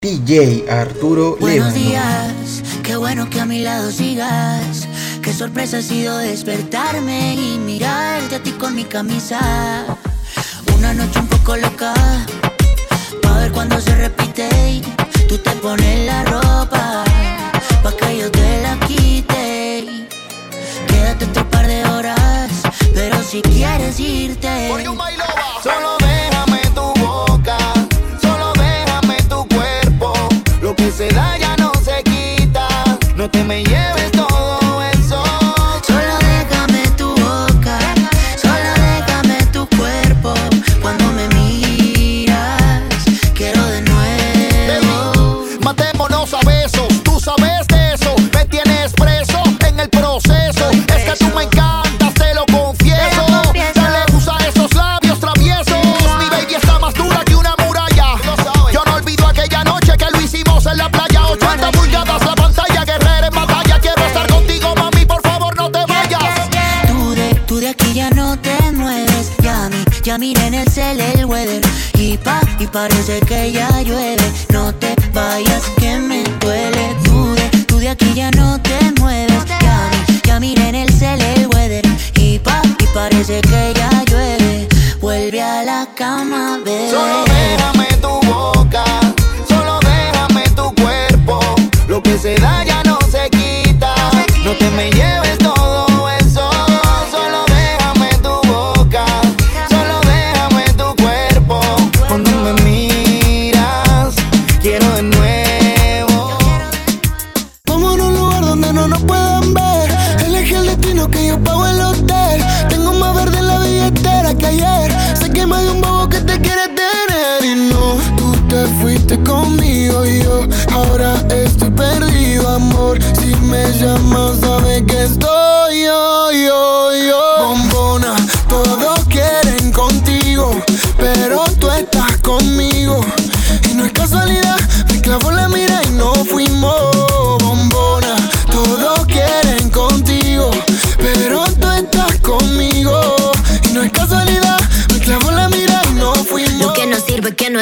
DJ Arturo Buenos días, qué bueno que a mi lado sigas. Qué sorpresa ha sido despertarme y mirarte a ti con mi camisa. Una noche un poco loca, pa' ver cuando se repite. Y tú te pones la ropa, pa' que yo te la quite. Quédate otro par de horas, pero si quieres irte, solo se da ya no se quita. No te me lleves. en el cel el weather. Y pa, y parece que ya llueve. No te vayas que me duele. Tú de, tú de aquí ya no te mueves. Ya, ya miré en el cel el weather. Y pa, y parece que ya llueve. Vuelve a la cama, bebé. Solo déjame tu voz.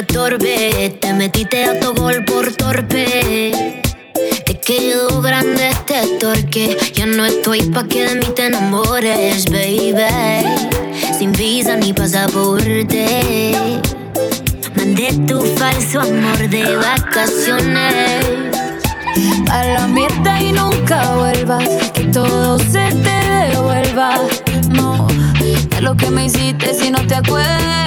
Te metiste a tu gol por torpe. Es que grande este torque. Ya no estoy pa' que de mí te enamores, baby. Sin visa ni pasaporte. Mandé tu falso amor de vacaciones. A la mierda y nunca vuelvas, que todo se te devuelva. No, de lo que me hiciste si no te acuerdas.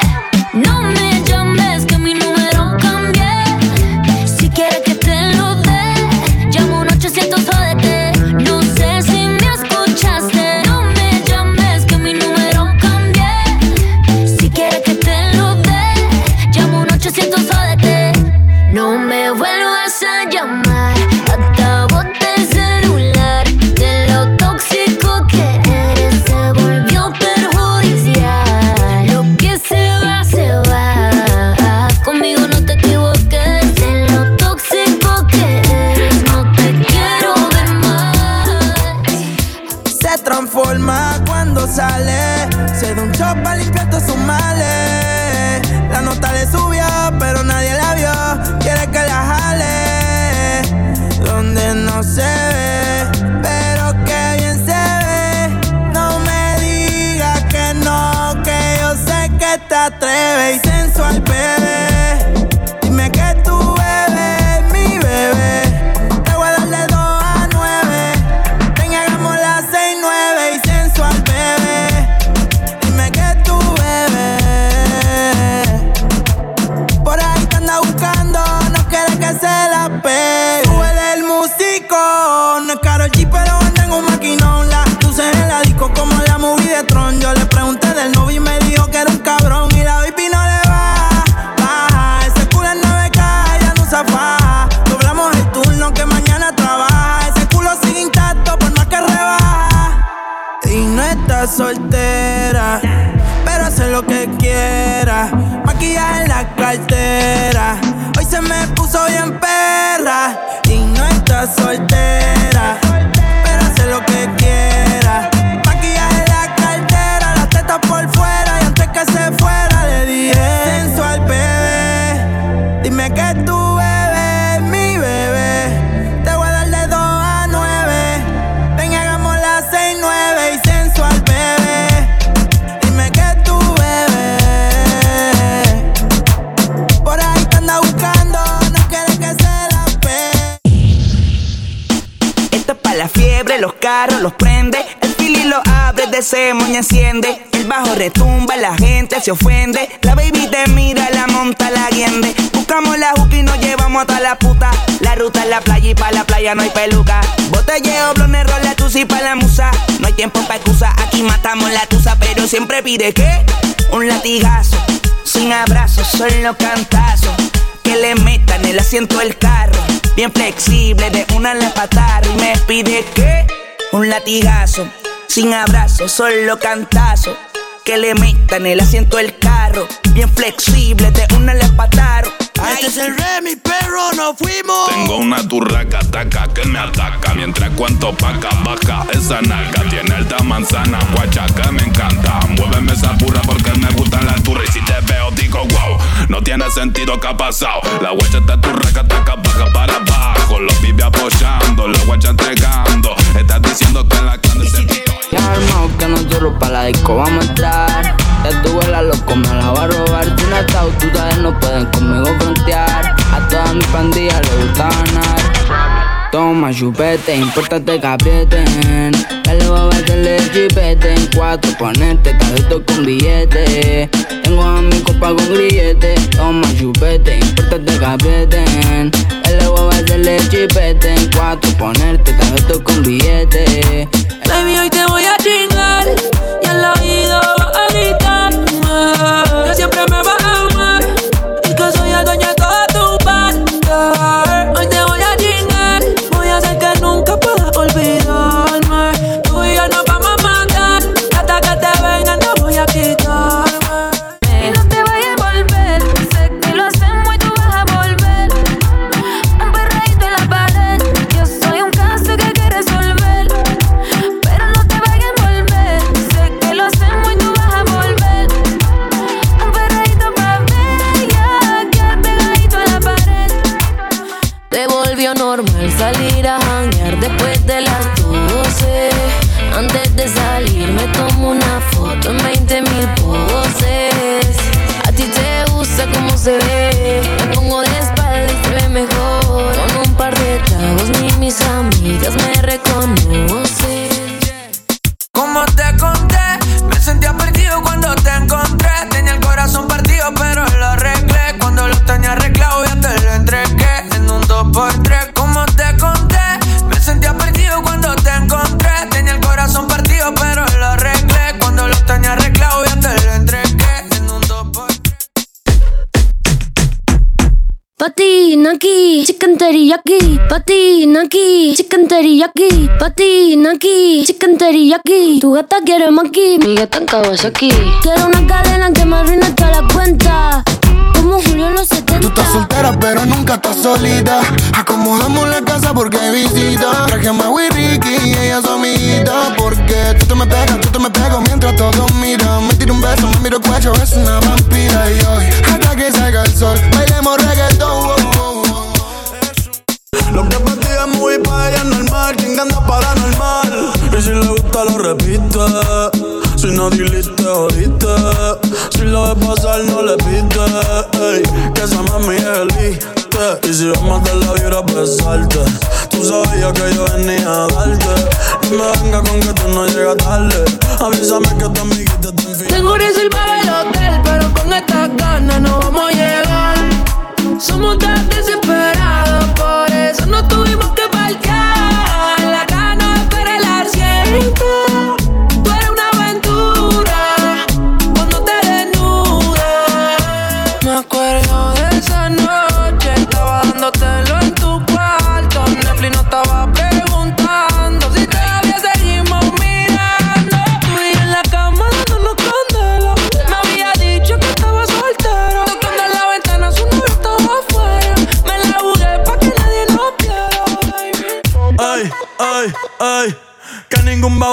Ese moña enciende. El bajo retumba, la gente se ofende. La baby te mira, la monta, la guiende. Buscamos la juca y nos llevamos hasta la puta. La ruta es la playa y pa' la playa no hay peluca. Botelleo, blonde, la tusa y pa' la musa. No hay tiempo pa' excusa, aquí matamos la tusa. Pero siempre pide que un latigazo. Sin abrazos, solo cantazos. Que le metan el asiento del carro bien flexible, de una le patar y me pide que un latigazo, sin abrazo, solo cantazo. Que le metan el asiento del carro, bien flexible, de una le pataron. Este es el rey, mi perro, nos fuimos. Tengo una turraca taca que me ataca. Mientras cuanto paca baja esa naca. Tiene alta manzana, guachaca, me encanta. Muéveme esa burra porque me gustan las turras. Y si te veo, digo wow. No tiene sentido que ha pasado. La guacha está turraca, taca, baja para abajo. Los vive apoyando, la guacha entregando. Estás diciendo que en la clan se Ya armado que no te para la disco, vamos a entrar. Ya tu la loco, me la va a robar. Tú sabes, no pueden conmigo a toda mi pandilla le gusta ganar. Toma chupete, importate que aprieten. Dale a hacerle chipete en cuatro, ponerte tarjeta con billete. Tengo a mi copa con grillete. Toma chupete, importate que aprieten. Dale a hacerle chipete en cuatro, ponerte tarjeta con billete. Baby, hoy te voy a chingar y al oído salir a janguear después de las 12. Antes de salir me tomo una foto en 20 mil poses. A ti te gusta cómo se ve. Me pongo de espalda y ve mejor. Con un par de tragos ni mis amigas me reconocen. Como te conté, me sentía perdido cuando te encontré. Tenía el corazón partido, pero lo arreglé. Cuando lo tenía arreglado, ya te lo entregué en un 2x3. Tenía Patina aquí, chicken teriyaki. Patina aquí, chicken teriyaki. Patina aquí, chicken teriyaki. Tu gata quiere maki, mi gata en Kawasaki. Quiero una cadena que me arruine toda la cuenta. Como Julio en los 70. Tú estás soltera pero nunca estás solita Acomodamos la casa porque visita Traje a Maui Ricky y ella su amiguita Porque tú te me pegas, tú te me pego mientras todos miran Me tiro un beso, me miro el cuello, es una vampira Y hoy, hasta que salga el sol, reggaetón oh, oh, oh. Lo que para ti es muy pa' ella normal, quien anda paranormal. Y si le gusta lo repite. Si no diliste, jodiste. Si lo ves pasar, no le pite. Ey, que esa mami es elite. Y si vamos de la vibra a besarte. Tú sabías que yo venía a darte. No me venga con que tú no llegas tarde. Avísame que tu amiguita te enfía. Tengo reservado el hotel, pero con estas ganas no vamos a llegar. Somos da desigualdade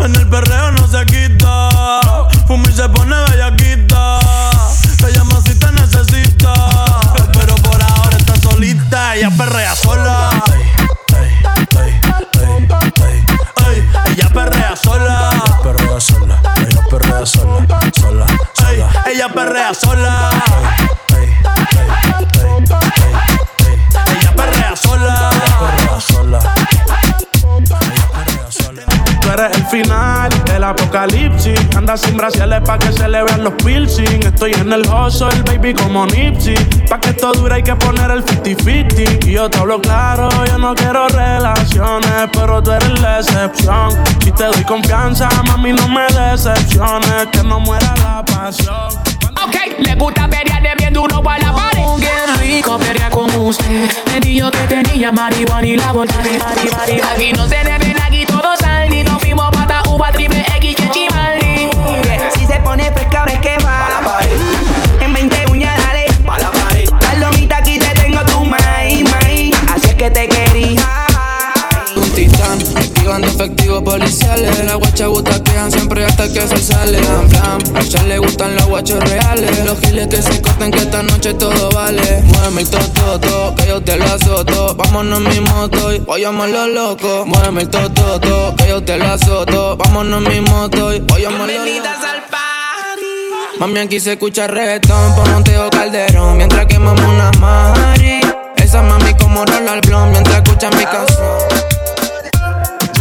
En el perreo no se quita. Fumi se pone bellaquita. Te llama si te necesita. Pero por ahora está solita. Ella perrea sola. ella perrea sola. Ella perrea sola. Ella perrea sola. Sola, sola. Ella perrea sola. Ella perrea sola. Ella perrea sola eres el final del apocalipsis. Anda sin braciales pa' que se le vean los piercing. Estoy en el hustle, baby, como Nipsey. Pa' que esto dure hay que poner el 50-50. Y yo te hablo claro, yo no quiero relaciones, pero tú eres la excepción. Si te doy confianza, mami, no me decepciones. Que no muera la pasión. Ok, le gusta pelear de bien duro para la pared. Qué rico pelear con usted. Me dijo que tenía marihuana y la bolsa de Aquí no se debe aquí todo sal. Ni nos fuimos pata uva triple X que chimaldi. Si se pone fresca, ves que va. Efectivos policiales. Las guachas quedan siempre hasta que se sale. Blam, blam. A ella le gustan los guachos reales. Los giles que se corten que esta noche todo vale. Muéveme el toto, que yo te lo azoto. Vámonos mi moto y vayamos los locos. Muéveme el toto, que yo te lo azoto. Vámonos mi moto y vayamos los locos. Mami, aquí se escucha reggaetón por Monteo Calderón Mientras quemamos una mari Esa mami como Ronald Blum Mientras escuchan mi canción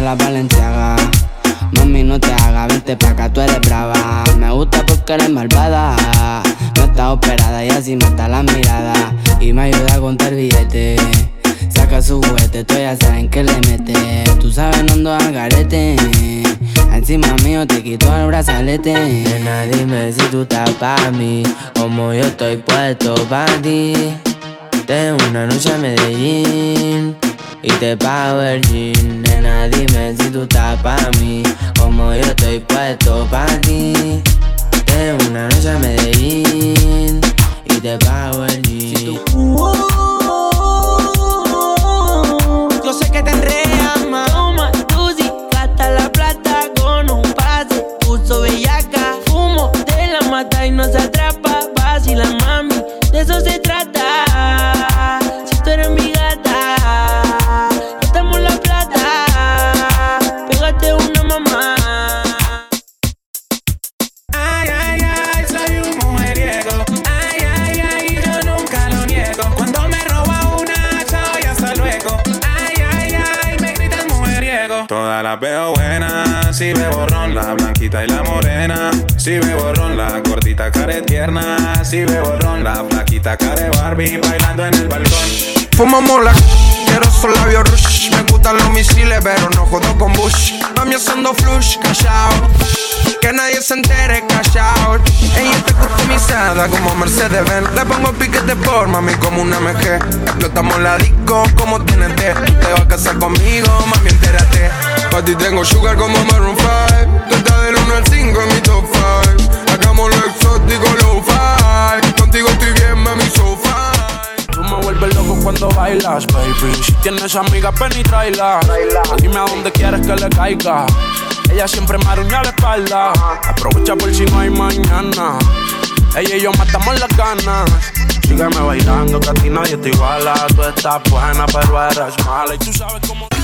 La valenciaga. Mami, no te hagas, vente pa' acá, tú eres brava. Me gusta porque eres malvada. No está operada y así mata la mirada. Y me ayuda a contar billetes. Saca su juguete, tú ya saben que le mete. Tú sabes, no ando al garete. Encima mío te quito el brazalete. Nena, dime si tú estás pa' mí, como yo estoy puesto pa' ti. Tengo una noche a Medellín y te pago el jean. Nena, dime si tú estás pa' mí, como yo estoy puesto pa' ti. Tengo una noche a Medellín y te pago el jean. Mami haciendo flush, callao. Que nadie se entere, callao. Ella está customizada como Mercedes Benz. Le pongo piquete por mami como una MG. Explotamos la disco como TNT. Te vas a casar conmigo, mami, entérate. Pa' ti tengo sugar como Maroon 5. Tú estás del 1 al 5 en mi top 5. Hagamos lo exótico, low cuando bailas, baby. Si tienes amigas, ven y tráela. Dime a dónde quieres que le caiga. Ella siempre me aruña la espalda. Aprovecha por si no hay mañana. Ella y yo matamos las ganas. Sígueme bailando, que a ti nadie te iguala. Tú estás buena, pero eres mala. Y tú sabes cómo.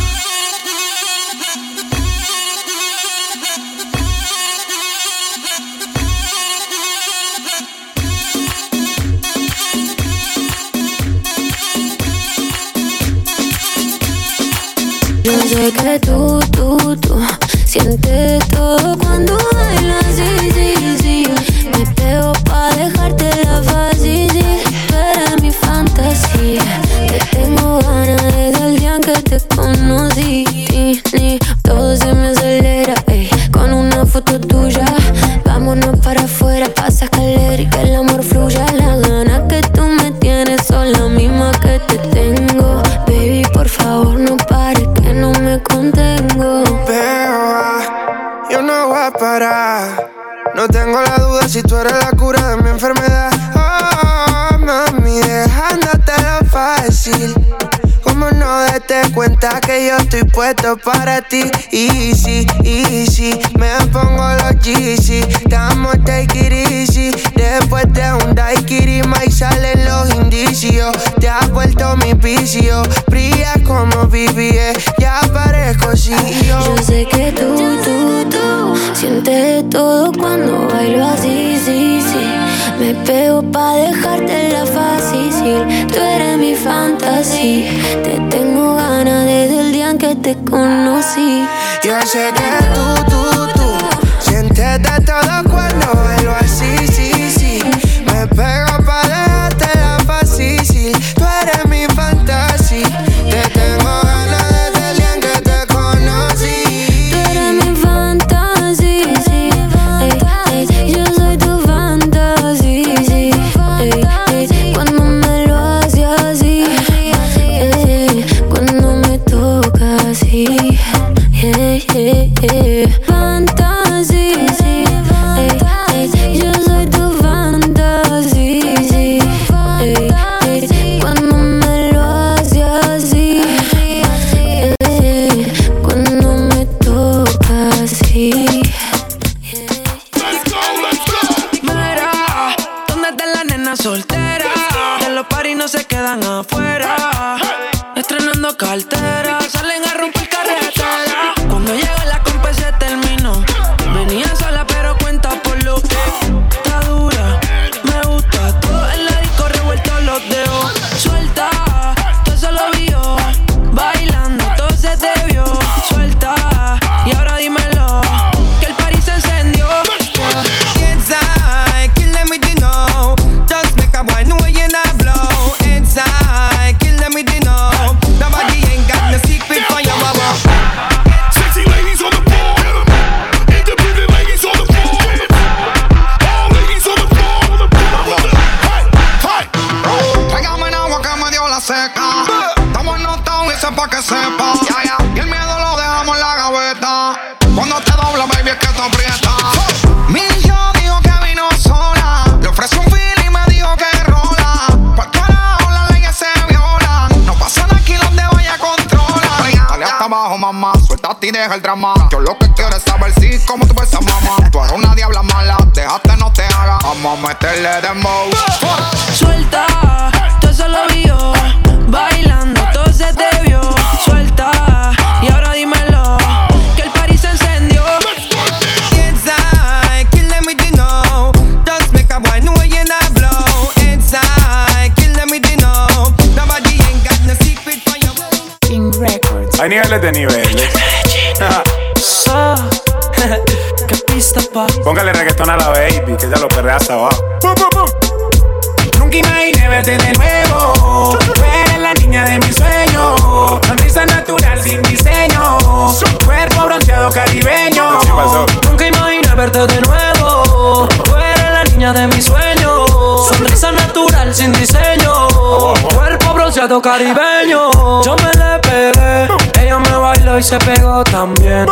Yo sé que tú, tú, tú sientes todo cuando bailas, sí, sí, sí. Me pego pa' dejarte la fácil, sí. Tú eres mi fantasía. Te tengo ganas desde el día que te conocí. Sí, yo no voy a parar. No tengo la duda si tú eres la cura de mi enfermedad. Oh, mami, dejándotelo fácil. Como no cuenta que yo estoy puesto para ti. Easy, easy, me pongo los Yeezy. Estamos take it easy. Después de un daiquiri y salen los indicios. Te has vuelto mi vicio. Brilla como BBS, ya parezco CEO. Yo sé que tú, tú, tú sientes todo cuando bailo así, sí, sí. Me pego pa' dejarte la fácil. Tú eres mi fantasía. Te tengo ganas desde el día en que te conocí. Yo sé que tú, tú, tú sientes de todo cuando que sepa. Y el miedo lo dejamos en la gaveta. Cuando te dobla, baby, es que te aprieta. Mi yo dijo que vino sola. Le ofrecí un feeling y me dijo que rola. Por carajo, las leyes se violan. No pasa nada aquí donde vaya controla. Dale hasta abajo, mamá. Suéltate y deja el drama. Yo lo que quiero es saber si como tú ves a mamá. Tú eres una diabla mala. Déjate, no te hagas. Vamos a meterle dembow. Suelta, todo eso lo vio. Niveles de niveles. So, qué pista, pa. Póngale reggaetón a la baby, que ella lo perrea hasta abajo. Nunca imaginé verte de nuevo. Tú eres la niña de mis sueños. Sonrisa natural sin diseño. Cuerpo bronceado caribeño. Nunca imaginé verte de nuevo. Tú eres la niña de mis sueños. Sonrisa natural sin diseño. Cuerpo bronceado caribeño. Yo me le pegué. Ella me bailó y se pegó también.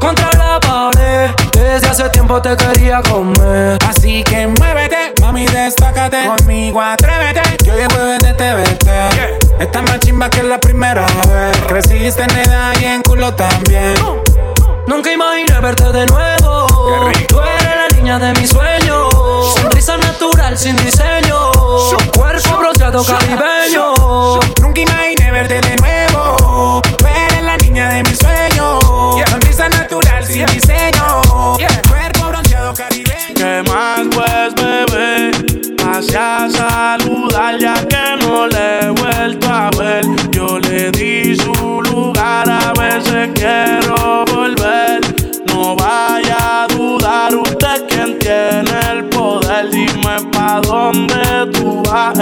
Contra la pared. Desde hace tiempo te quería comer. Así que muévete, mami, destácate. Conmigo atrévete, que hoy el jueves de TVT. Está más chimba que la primera vez. Creciste en edad y en culo también. Nunca imaginé verte de nuevo. Tú eres la niña de mis sueños. Sonrisa natural sin diseño. Cuerpo bronceado caribeño. Nunca imaginé verte de nuevo. ¿Qué más pues, bebé? Pase a saludar ya que no le he vuelto a ver. Yo le di su lugar, a veces quiero volver. No vaya a dudar, usted quien tiene el poder. Dime pa' dónde tú vas.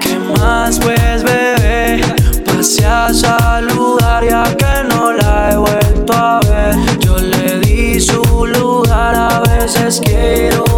¿Qué más pues, bebé? Pase a saludar ya que no la he vuelto a ver. Yo le di su lugar, a veces quiero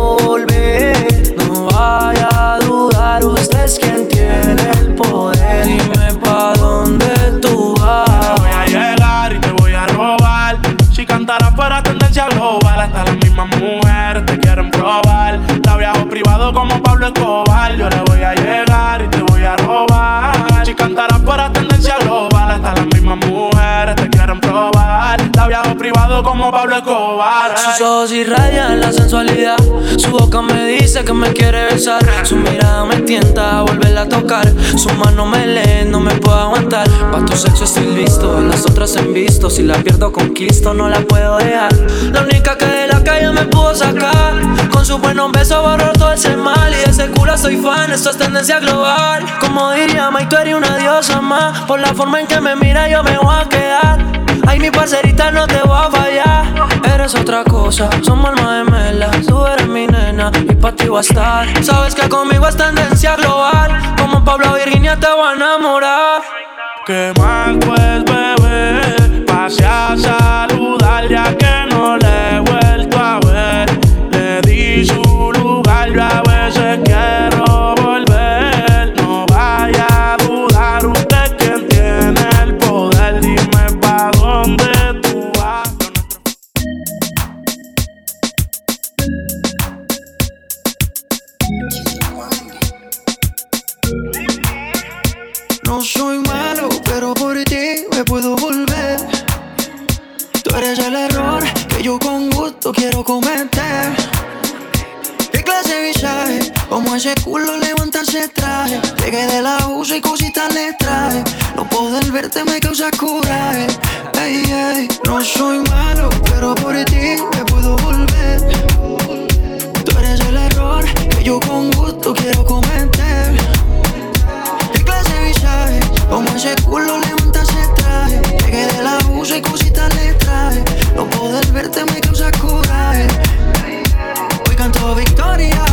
Pablo Escobar. Sus ojos irradian la sensualidad. Su boca me dice que me quiere besar. Su mirada me tienta a volverla a tocar. Su mano me lee, no me puedo aguantar. Pa' tu sexo estoy listo, las otras en visto. Si la pierdo, conquisto, no la puedo dejar. La única que de la calle me pudo sacar. Con su buenos besos borró todo ese mal. Y de ese culo soy fan, esto es tendencia global. Como diría Mike, tú eres una diosa más. Por la forma en que me mira, yo me voy a quedar. Ay, mi parcerita, no te voy a fallar. Eres otra cosa, somos alma gemelas. Tú eres mi nena y pa' ti voy a estar. Sabes que conmigo es tendencia global. Como Pablo Virginia te voy a enamorar. ¿Qué más pues, soy malo, pero por ti me puedo volver. Tú eres el error que yo con gusto quiero cometer. ¿Qué clase de visaje? Como ese culo levanta ese traje. Llegué de la y cositas le traje. No poder verte me causa coraje. Hoy canto victoria.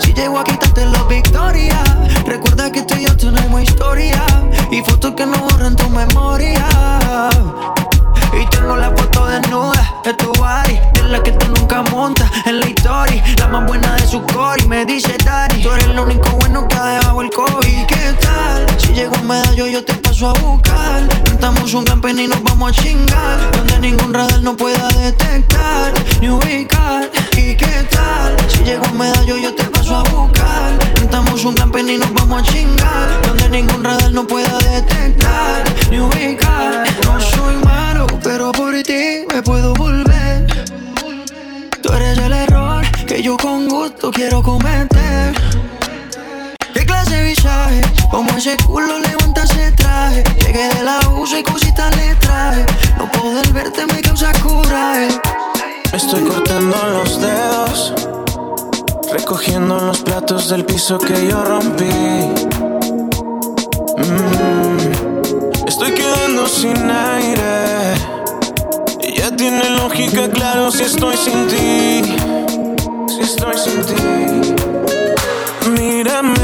Si llego a quitarte la victoria. Recuerda que tú y yo tenemos historia. Y fotos que no borran tu memoria. Tengo la foto desnuda. De tu body De la que tú nunca montas. En la historia La más buena de su core. Y me dice Dari Tú eres lo único bueno que ha dejado el COVID ¿Qué tal? Si llego un medallo yo te paso a buscar. Cantamos un campeón y nos vamos a chingar. Donde ningún radar no pueda detectar Ni ubicar ¿Y qué tal? Si llego un medallo yo te paso a buscar Cantamos un campeón y nos vamos a chingar Donde ningún radar no pueda detectar Ni ubicar No soy malo, pero por ti me puedo volver. Tú eres el error que yo con gusto quiero cometer. ¿Qué clase de visaje? Como ese culo levanta ese traje. Llegué de la y cositas le traje. No poder verte me causa coraje. Estoy cortando los dedos, recogiendo los platos del piso que yo rompí. Mm, Estoy quedando sin aire. Y ya tiene lógica, claro, si estoy sin ti. Si estoy sin ti. Mírame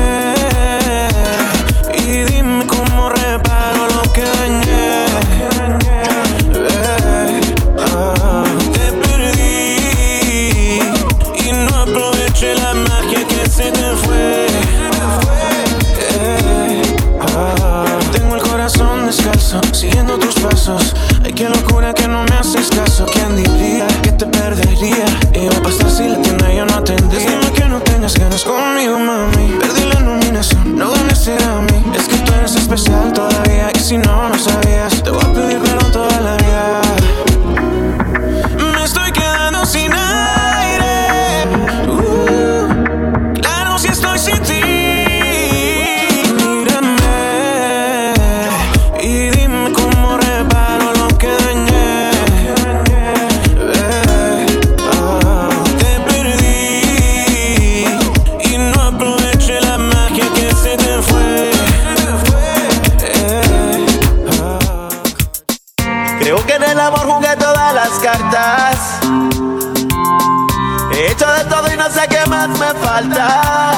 He hecho de todo y no sé qué más me falta.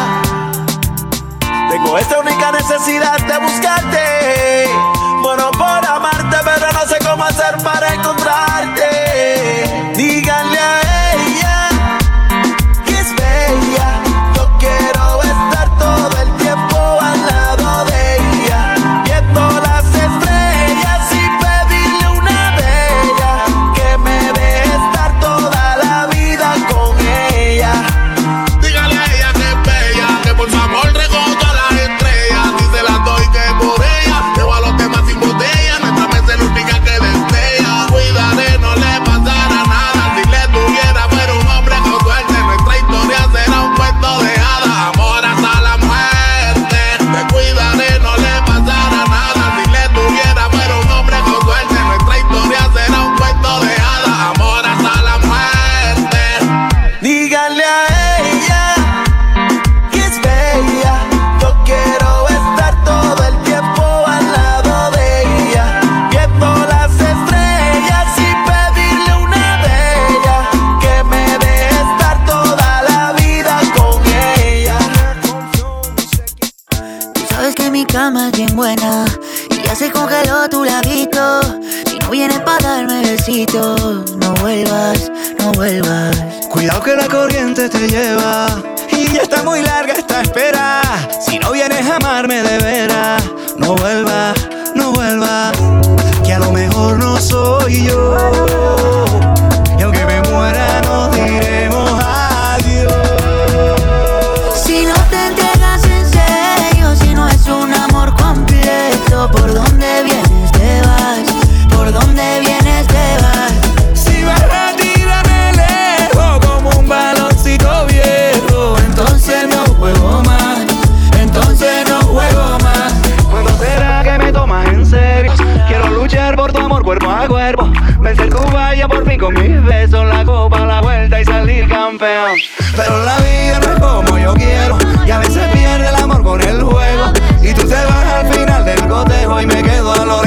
Tengo esta única necesidad de buscarte. это я con mis besos la copa la vuelta y salir campeón. Pero la vida no es como yo quiero y a veces pierde el amor con el juego. Y tú te vas al final del cotejo y me quedo a lo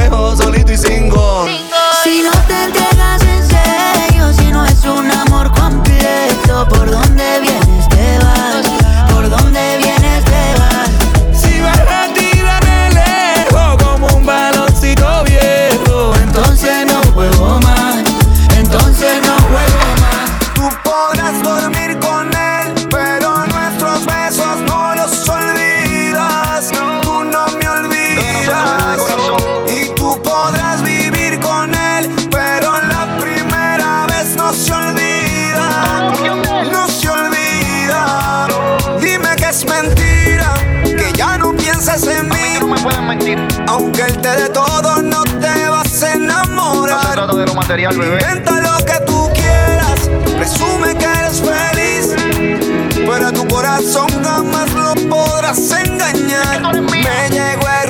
material, bebé. Inventa lo que tú quieras, presume que eres feliz, pero tu corazón jamás lo podrás engañar. Me llegó el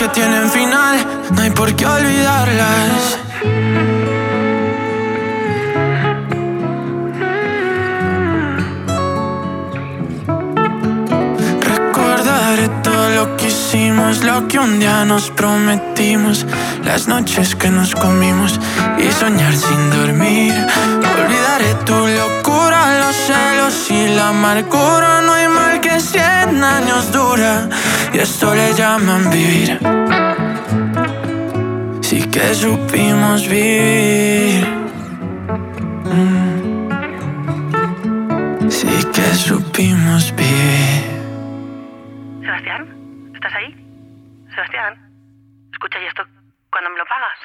Aunque tienen final No hay por qué olvidarlas Recordaré todo lo que hicimos, lo que un día nos prometimos, las noches que nos comimos y soñar sin dormir. Olvidaré tu locura, los celos y la amargura. No hay mal que cien años dura y esto le llaman vivir. Sí que supimos vivir. Mm. Sí que supimos vivir. Sebastián, ¿estás ahí? Sebastián, escucha, ¿y esto cuándo me lo pagas?